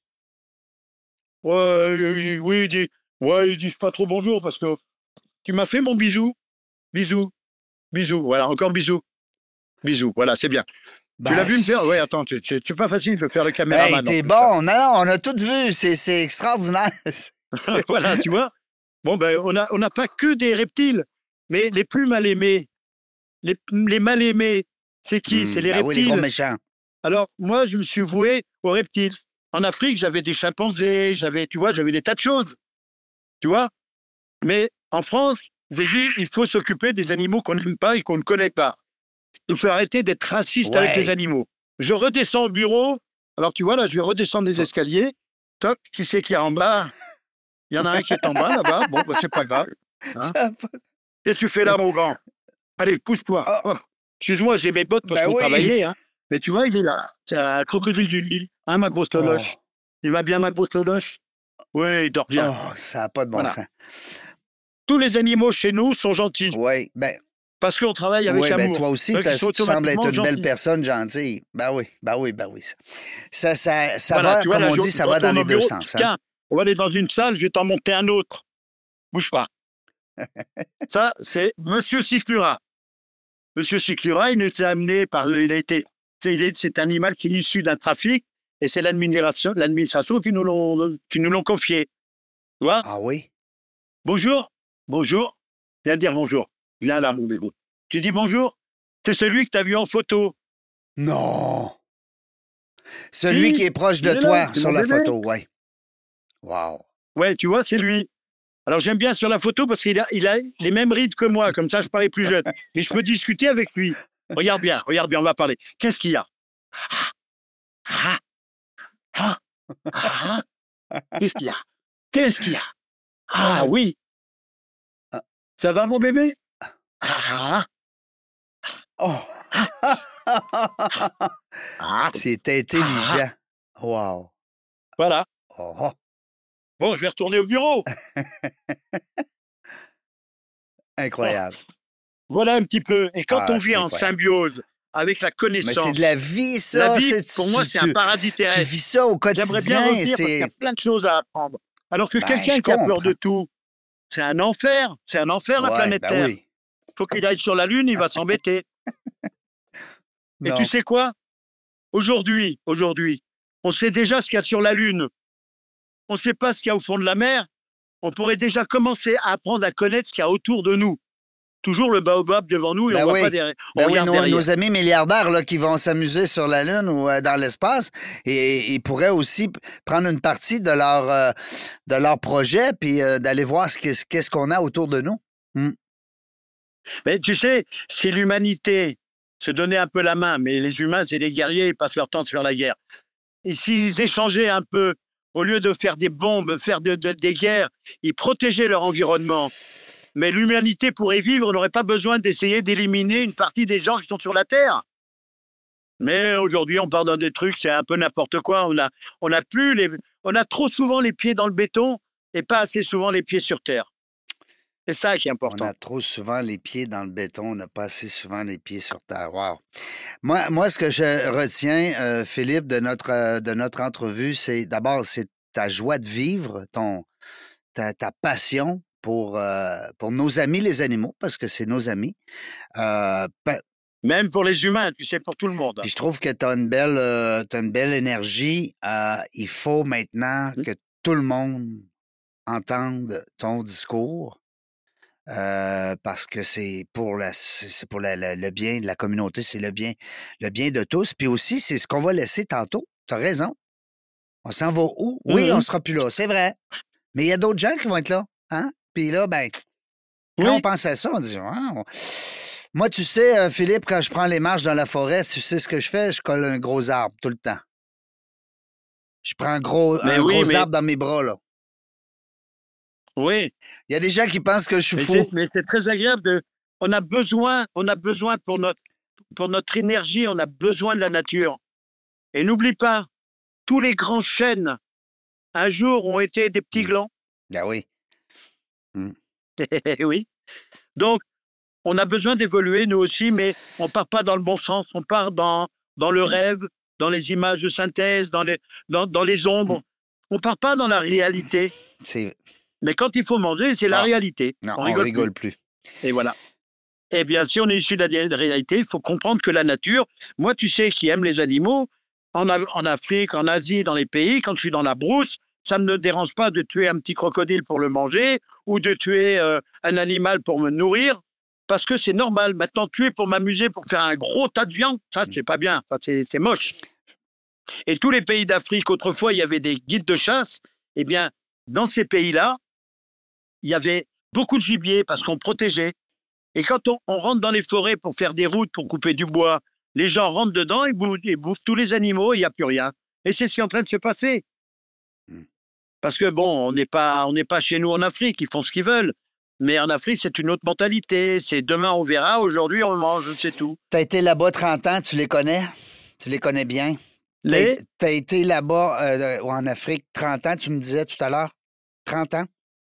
Ouais, il- oui, il dit, ouais, ils disent pas trop bonjour parce que tu m'as fait mon bisou. Bisou. Bisou. Voilà, encore bisou. Bisou. Voilà, c'est bien. Ben, tu l'as vu me faire? Oui, attends, c'est- pas facile de faire le caméraman. Hey, t'es bon. Non, non, on a tout vu. C'est extraordinaire. voilà, tu vois. Bon, ben, on n'a on n'a pas que des reptiles, mais les plus mal aimés, les, les mal aimés, c'est qui? C'est les Ben oui, les reptiles. gros méchants. Alors, moi, je me suis voué aux reptiles. En Afrique, j'avais des chimpanzés, j'avais, tu vois, j'avais des tas de choses. Tu vois? Mais en France, j'ai dit, il faut s'occuper des animaux qu'on n'aime pas et qu'on ne connaît pas. Il faut arrêter d'être raciste avec les animaux. Je redescends au bureau. Alors, tu vois, là, je vais redescendre les escaliers. Toc, qui c'est qui est en bas? Il y en a un qui est en bas, là-bas. Bon, bah, c'est pas grave. Hein que tu fais là, mon grand? Allez, pousse-toi. Ah. Hop. Excuse-moi, j'ai mes bottes parce Ben qu'on oui. travaillait. Hein. Mais tu vois, il est là. C'est un crocodile du Nil. Hein, ma grosse toloche Oh. Il va bien, ma grosse toloche Oui, il dort bien. Oh, ça n'a pas de bon Voilà. sens. Tous les animaux chez nous sont gentils Oui, ben, parce qu'on travaille avec ouais, ben, amour. toi aussi, tu sembles être une belle personne gentille. Ben oui, ben oui, ben oui. Ça, ça, ça Voilà, va, vois, comme on dit, ça va dans les au deux bureau. sens. hein. Tiens, on va aller dans une salle, je vais t'en monter un autre. Bouge pas. Ça, c'est Monsieur Ciclura. Monsieur Ciclura, il nous a amené par. Il a été. c'est- un animal qui est issu d'un trafic et c'est l'administration, qui nous l'ont confié. Tu vois? Ah oui? Bonjour. Bonjour. Viens dire bonjour. Viens là, mon bébé. Tu dis bonjour? C'est celui que tu as vu en photo. Non! Celui qui est proche de est toi là, sur la bébé. photo, oui. Wow. Ouais, tu vois, c'est lui. Alors j'aime bien sur la photo parce qu'il a, il a les mêmes rides que moi, comme ça je parais plus jeune. Et je peux discuter avec lui. Regarde bien, regarde bien, on va parler. Qu'est-ce qu'il y a? Ah, ah, ah, ah, ah. Qu'est-ce qu'il y a? Qu'est-ce qu'il y a? Ah oui. Ça va mon bébé? Ah, Oh! ah. C'est intelligent. Wow. Voilà. Oh. Bon, je vais retourner au bureau. Incroyable. Voilà un petit peu. Et quand Ah, on vit en symbiose avec la connaissance, c'est de la vie, ça. la vie, c'est- pour moi, tu- c'est tu- un paradis Tu terrestre. vis ça au J'aimerais bien quotidien. revenir parce qu'il y a plein de choses à apprendre. Alors que Ben, quelqu'un qui a peur de tout, c'est un enfer. C'est un enfer, la Ouais, planète ben Terre. oui. faut qu'il aille sur la Lune, il va s'embêter. Et tu sais quoi? Aujourd'hui, aujourd'hui, on sait déjà ce qu'il y a sur la Lune. On ne sait pas ce qu'il y a au fond de la mer. On pourrait déjà commencer à apprendre à connaître ce qu'il y a autour de nous. Toujours le baobab devant nous et Ben on oui. voit pas derrière. On Ben oui, nos, nos amis milliardaires là, qui vont s'amuser sur la Lune ou euh, dans l'espace, et ils pourraient aussi prendre une partie de leur, euh, de leur projet puis euh, d'aller voir ce qu'est- qu'est-ce qu'on a autour de nous. Mais tu sais, si l'humanité se donnait un peu la main, mais les humains, c'est des guerriers, ils passent leur temps sur la guerre. Et s'ils échangeaient un peu, au lieu de faire des bombes, faire de- de- des guerres, ils protégeaient leur environnement. Mais l'humanité pourrait vivre, on n'aurait pas besoin d'essayer d'éliminer une partie des gens qui sont sur la Terre. Mais aujourd'hui, on part dans des trucs, c'est un peu n'importe quoi. On a, on a plus les, on a trop souvent les pieds dans le béton et pas assez souvent les pieds sur terre. C'est ça qui est On important. a trop souvent les pieds dans le béton, on n'a pas assez souvent les pieds sur terre. Wow. Moi, moi ce que je retiens, euh, Philippe, de notre, euh, de notre entrevue, c'est d'abord, c'est ta joie de vivre, ton, ta, ta passion pour, euh, pour nos amis les animaux, parce que c'est nos amis. Euh, Même pour les humains, tu sais, pour tout le monde. Puis je trouve que tu as une belle, euh, t'as une belle énergie. Il faut maintenant Mm. que tout le monde entende ton discours. euh, parce que c'est pour la, c'est pour la- la- le bien de la communauté, c'est le bien, le bien de tous. Puis aussi, c'est ce qu'on va laisser tantôt. Tu as raison. On s'en va où? Oui, Mhm. on sera plus là, c'est vrai. Mais il y a d'autres gens qui vont être là. Hein? Puis là, ben, quand Oui. on pense à ça, on dit, Ah, moi, tu sais, euh, Philippe, quand je prends les marches dans la forêt, tu sais ce que je fais? Je colle un gros arbre tout le temps. Je prends un gros, Mais un oui, gros mais- arbre dans mes bras, là. Oui, Il y a des gens qui pensent que je suis mais fou. mais c'est très agréable de. On a besoin, on a besoin pour notre, pour notre énergie, on a besoin de la nature. Et n'oublie pas, tous les grands chênes, un jour, ont été des petits Mm. glands. Ben oui. oui. Donc, on a besoin d'évoluer, nous aussi, mais on part pas dans le bon sens, on part dans, dans le rêve, dans les images de synthèse, dans les, dans, dans les ombres. On part pas dans la réalité. Mais quand il faut manger, c'est la réalité. Non, on on rigole, rigole, plus. plus. Et voilà. Eh bien, si on est issu de la réalité, il faut comprendre que la nature, moi, tu sais, qui aime les animaux, en, en Afrique, en Asie, dans les pays, quand je suis dans la brousse, ça ne me dérange pas de tuer un petit crocodile pour le manger ou de tuer euh, un animal pour me nourrir, parce que c'est normal. Maintenant, tuer pour m'amuser, pour faire un gros tas de viande, ça, c'est pas bien. Ça, c'est moche. Et tous les pays d'Afrique, autrefois, il y avait des guides de chasse. Eh bien, dans ces pays-là, il y avait beaucoup de gibier parce qu'on protégeait. Et quand on, rentre dans les forêts pour faire des routes, pour couper du bois, les gens rentrent dedans et bouffent, bouffent tous les animaux, il n'y a plus rien. Et c'est ce qui est en train de se passer. Parce que bon, on n'est pas, on n'est pas chez nous en Afrique, ils font ce qu'ils veulent. Mais en Afrique, c'est une autre mentalité. C'est demain, on verra. Aujourd'hui, on mange, c'est tout. Tu as été là-bas 30 ans, tu les connais? Tu les connais bien? Tu Les- as, été là-bas euh, en Afrique 30 ans, tu me disais tout à l'heure? 30 ans?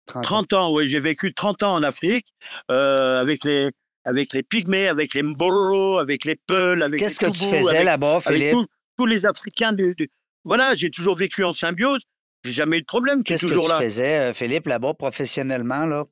30 ans. 30 ans, oui, j'ai vécu 30 ans en Afrique euh, avec les avec les pygmées, avec les mboro, avec les peuls, avec Qu'est-ce que tu faisais avec- là-bas, avec Philippe? tous- tous les Africains du, du- Voilà, j'ai toujours vécu en symbiose. J'ai jamais eu de problème. Qu'est-ce que tu là. faisais, euh, Philippe, là-bas, professionnellement? Là?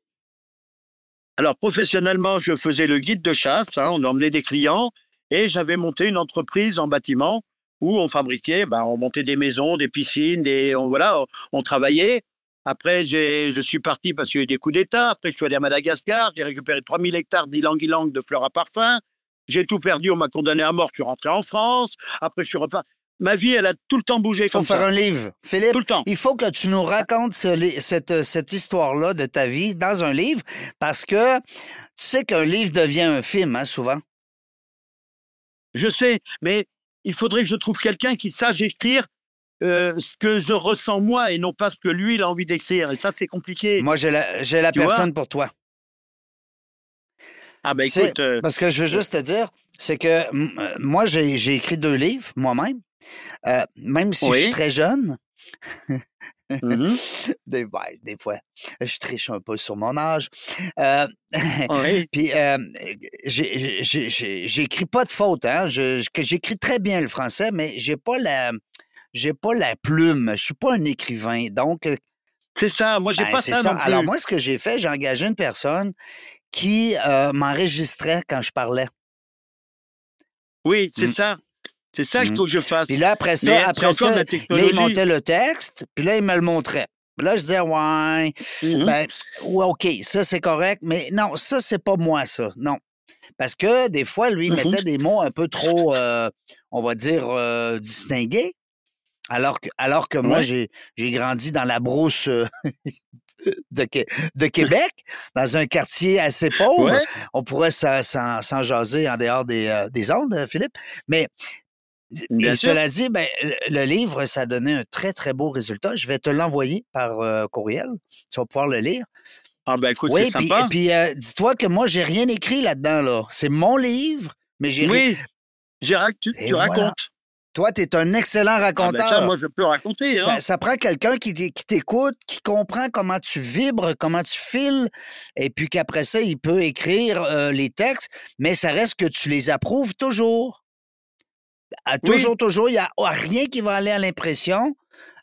Alors, professionnellement, je faisais le guide de chasse. hein, on emmenait des clients et j'avais monté une entreprise en bâtiment où on fabriquait, ben, on montait des maisons, des piscines, des, on, voilà, on, on travaillait. Après, je suis parti parce qu'il y a eu des coups d'État. Après, je suis allé à Madagascar. J'ai récupéré 3000 hectares d'ylang-ylang de fleurs à parfum. J'ai tout perdu. On m'a condamné à mort. Je suis rentré en France. Après, je suis reparti. Ma vie, elle a tout le temps bougé Il faut comme faire ça. un livre. Philippe, Tout le temps. il faut que tu nous racontes ce cette, cette histoire-là de ta vie dans un livre parce que tu sais qu'un livre devient un film, hein, souvent. Je sais, mais il faudrait que je trouve quelqu'un qui sache écrire euh, ce que je ressens moi et non pas ce que lui il a envie d'écrire. Et ça, c'est compliqué. Moi, j'ai la, j'ai la Tu vois? personne pour toi. ah ben écoute, euh, Parce que je veux juste te dire, c'est que euh, moi, j'ai j'ai écrit deux livres moi-même. Euh, même si je suis très jeune, mhm, des, ben, des fois, je triche un peu sur mon âge. Euh, oui. Puis, euh, j'écris pas de faute, hein. J'écris très bien le français, mais j'ai pas la, j'ai pas la plume. Je suis pas un écrivain. Donc, c'est ça. Moi, j'ai ben, pas ça, non plus. Alors, moi, ce que j'ai fait, j'ai engagé une personne qui euh, m'enregistrait quand je parlais. oui, c'est Mm. ça. C'est ça qu'il Mm. faut que je fasse. Puis là, après ça, après ça, là, il montait le texte, puis là, il me le montrait. Puis là, je disais, ouais, Mhm. ben, ouais, OK, ça, c'est correct, mais non, ça, c'est pas moi, ça. Non. Parce que des fois, lui, il Mhm. mettait des mots un peu trop, euh, on va dire, euh, distingués. Alors que, alors que moi, Ouais. j'ai, j'ai grandi dans la brousse euh, de, de Québec, dans un quartier assez pauvre. Ouais. On pourrait s'en, jaser en dehors des, euh, des ondes, euh, Philippe. Mais Bien et sûr. cela dit, ben, le- livre, ça a donné un très, très beau résultat. Je vais te l'envoyer par euh, courriel. Tu vas pouvoir le lire. Ah ben écoute, oui, c'est sympa. puis euh, dis-toi que moi, j'ai rien écrit là-dedans. Là. C'est mon livre, mais j'ai. Oui, j'ai rac- tu, Et tu voilà. racontes. Toi, tu es un excellent Ah ben raconteur. ça, moi, je peux raconter. hein. Ça, ça prend quelqu'un qui t'écoute, qui comprend comment tu vibres, comment tu files, et puis qu'après ça, il peut écrire euh, les textes, mais ça reste que tu les approuves toujours. À Oui. toujours, toujours, il n'y a rien qui va aller à l'impression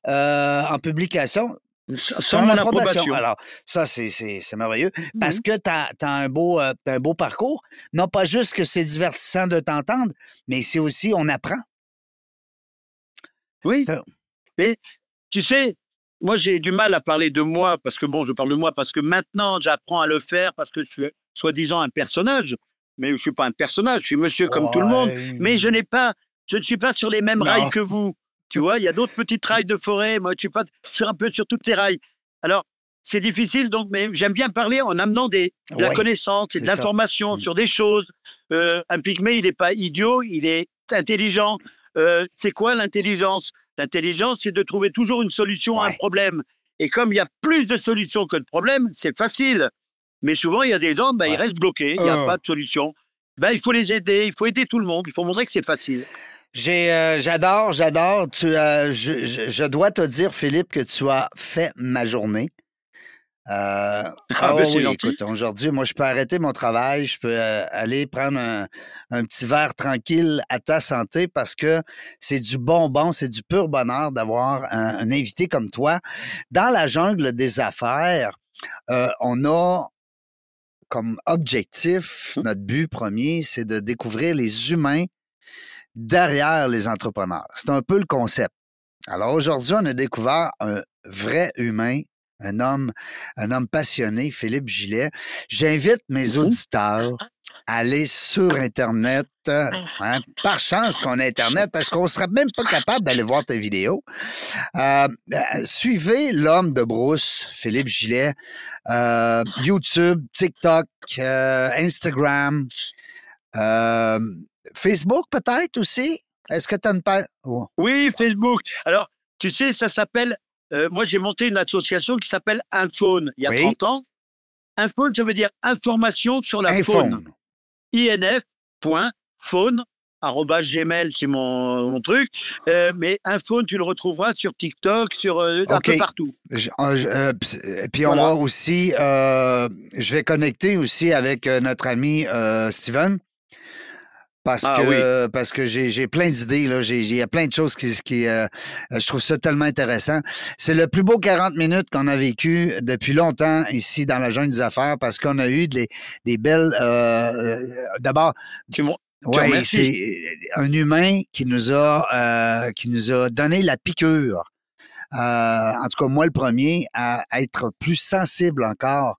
euh, en publication Sans, sans mon approbation. approbation. Alors, ça, c'est- merveilleux parce Mhm. que tu as, un, beau, euh, un beau parcours. Non pas juste que c'est divertissant de t'entendre, mais c'est aussi, on apprend. Oui. Ça- Tu sais, moi, j'ai du mal à parler de moi parce que, bon, je parle de moi parce que maintenant, j'apprends à le faire parce que je suis soi-disant un personnage. Mais je ne suis pas un personnage, je suis monsieur comme tout le monde. Mais je n'ai pas, je ne suis pas sur les mêmes Non. rails que vous. Tu vois, il y a d'autres petites rails de forêt. Moi, je suis pas sur un peu sur toutes ces rails. Alors, c'est difficile, donc, mais j'aime bien parler en amenant des, de la connaissance et de l'information Mm. sur des choses. Euh, un pygmée, il n'est pas idiot, il est intelligent. Euh, c'est quoi l'intelligence? L'intelligence, c'est de trouver toujours une solution à un problème. Et comme il y a plus de solutions que de problèmes, c'est facile. Mais souvent, il y a des gens, ben, ils Ouais. restent bloqués, il n'y a Euh. pas de solution. Ben, il faut les aider, il faut aider tout le monde, il faut montrer que c'est facile. J'ai, euh, j'adore, j'adore. Tu, euh, je, je- je dois te dire, Philippe, que tu as fait ma journée. Euh, Ah, ben, oh oui, écoute, aujourd'hui, moi, je peux arrêter mon travail, je peux euh, aller prendre un, un petit verre tranquille à ta santé parce que c'est du bonbon, c'est du pur bonheur d'avoir un, un invité comme toi. Dans la jungle des affaires, euh, on a comme objectif, Hum. notre but premier, c'est de découvrir les humains derrière les entrepreneurs. C'est un peu le concept. Alors aujourd'hui, on a découvert un vrai humain, un homme, un homme passionné, Philippe Gillet. J'invite mes auditeurs à aller sur Internet. euh, hein, par chance qu'on a Internet, parce qu'on serait même pas capable d'aller voir tes vidéos. Euh, euh, suivez l'homme de brousse, Philippe Gillet, euh, YouTube, TikTok, euh, Instagram, euh, Facebook peut-être aussi? Est-ce que tu as une page? Oh. Oui, Facebook. Alors, tu sais, ça s'appelle. euh, moi, j'ai monté une association qui s'appelle Inphone il y a Oui. 30 ans. Inphone, ça veut dire information sur la faune. iPhone. inf.phone arobase gmail, c'est mon, mon truc. Euh, mais Inphone, tu le retrouveras sur TikTok, sur euh, un peu partout. Je- euh, je- euh, puis on Voilà. va aussi, je vais connecter aussi avec notre ami Steven. Parce Ah que, parce que j'ai j'ai plein d'idées, là. J'ai- Il y a plein de choses qui. qui euh, je trouve ça tellement intéressant. C'est le plus beau 40 minutes qu'on a vécu depuis longtemps ici dans la jungle des affaires parce qu'on a eu des, des belles. euh, euh, D'abord, Tu Ouais, c'est un humain qui nous a euh, qui nous a donné la piqûre. En tout cas, moi le premier, à, être plus sensible encore.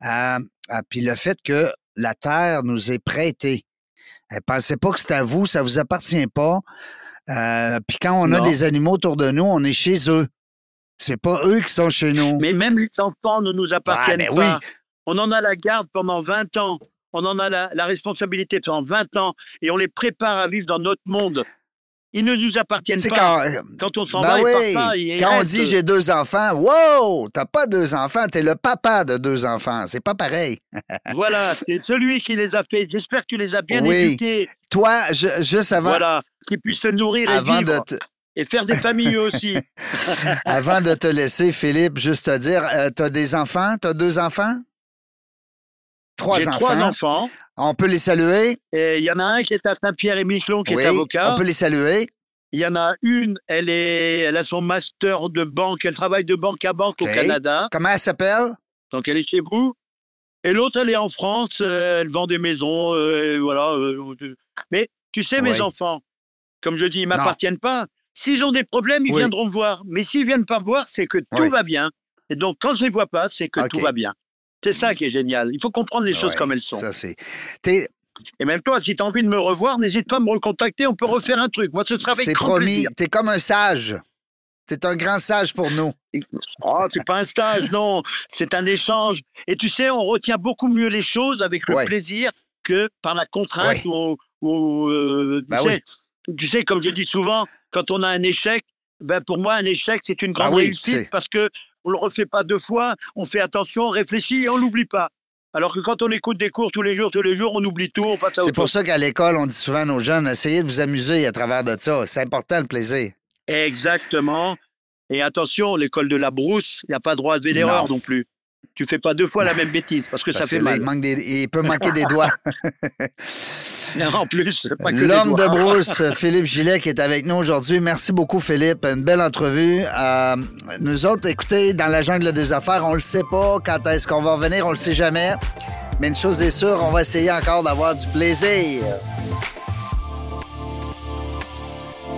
À, à- puis le fait que la terre nous est prêtée. Euh, Pensez pas que c'est à vous, ça vous appartient pas. Euh, puis quand on a des animaux autour de nous, on est chez eux. C'est pas eux qui sont chez nous. Mais même les enfants ne nous appartiennent Ah, pas. oui. On en a la garde pendant 20 ans. On en a la, la responsabilité pendant 20 ans. Et on les prépare à vivre dans notre monde. Ils ne nous appartiennent pas. quand, Quand on s'en Ben va, oui. pas. Quand on dit j'ai deux enfants, wow, t'as pas deux enfants, t'es le papa de deux enfants. C'est pas pareil. Voilà, c'est celui qui les a fait. J'espère que tu les as bien Oui. éduqués. Toi, je- juste avant, Voilà, qu'ils puissent se nourrir et vivre. de te, Et faire des familles aussi. avant de te laisser, Philippe, juste te dire, euh, t'as des enfants? T'as deux enfants? Trois J'ai enfants. trois enfants. On peut les saluer? Et il y en a un qui est à Saint-Pierre-et-Miquelon, qui oui, est avocat. on peut les saluer. Il y en a une, elle, est, elle a son master de banque. Elle travaille de banque à banque au Canada. Comment elle s'appelle? Donc elle est chez vous. Et l'autre, elle est en France. euh, elle vend des maisons. euh, voilà. euh, mais tu sais, mes Oui. enfants, comme je dis, ils m'appartiennent pas. S'ils ont des problèmes, ils Oui. viendront me voir. Mais s'ils viennent pas me voir, c'est que tout Oui. va bien. Et donc, quand je les vois pas, c'est que tout va bien. C'est ça qui est génial. Il faut comprendre les choses comme elles sont. Ça, c'est. Et même toi, si tu as envie de me revoir, n'hésite pas à me recontacter. On peut refaire un truc. Moi, ce sera avec C'est promis. plaisir. T'es comme un sage. T'es un grand sage pour nous. Oh, c'est pas un stage, non. C'est un échange. Et tu sais, on retient beaucoup mieux les choses avec le Ouais. plaisir que par la contrainte Ouais. ou, ou, euh, tu, Ben sais, tu sais, comme je dis souvent, quand on a un échec, ben pour moi, un échec, c'est une grande Ah oui, réussite c'est- parce que on le refait pas deux fois, on fait attention, on réfléchit et on l'oublie pas. Alors que quand on écoute des cours tous les jours, tous les jours, on oublie tout, on passe à C'est autre pour chose. ça qu'à l'école, on dit souvent à nos jeunes, essayez de vous amuser à travers de ça. C'est important le plaisir. Exactement. Et attention, l'école de la brousse, il n'y a pas droit à d'erreur Non. non plus. Tu fais pas deux fois la même bêtise parce que ça fait que là, mal. il, manque des- il peut manquer des doigts. En plus, pas que des L'homme de brousse, Philippe Gillet, qui est avec nous aujourd'hui. Merci beaucoup, Philippe. Une belle entrevue. Euh, nous autres, écoutez, dans la jungle des affaires, on le sait pas quand est-ce qu'on va revenir, on le sait jamais. Mais une chose est sûre, on va essayer encore d'avoir du plaisir.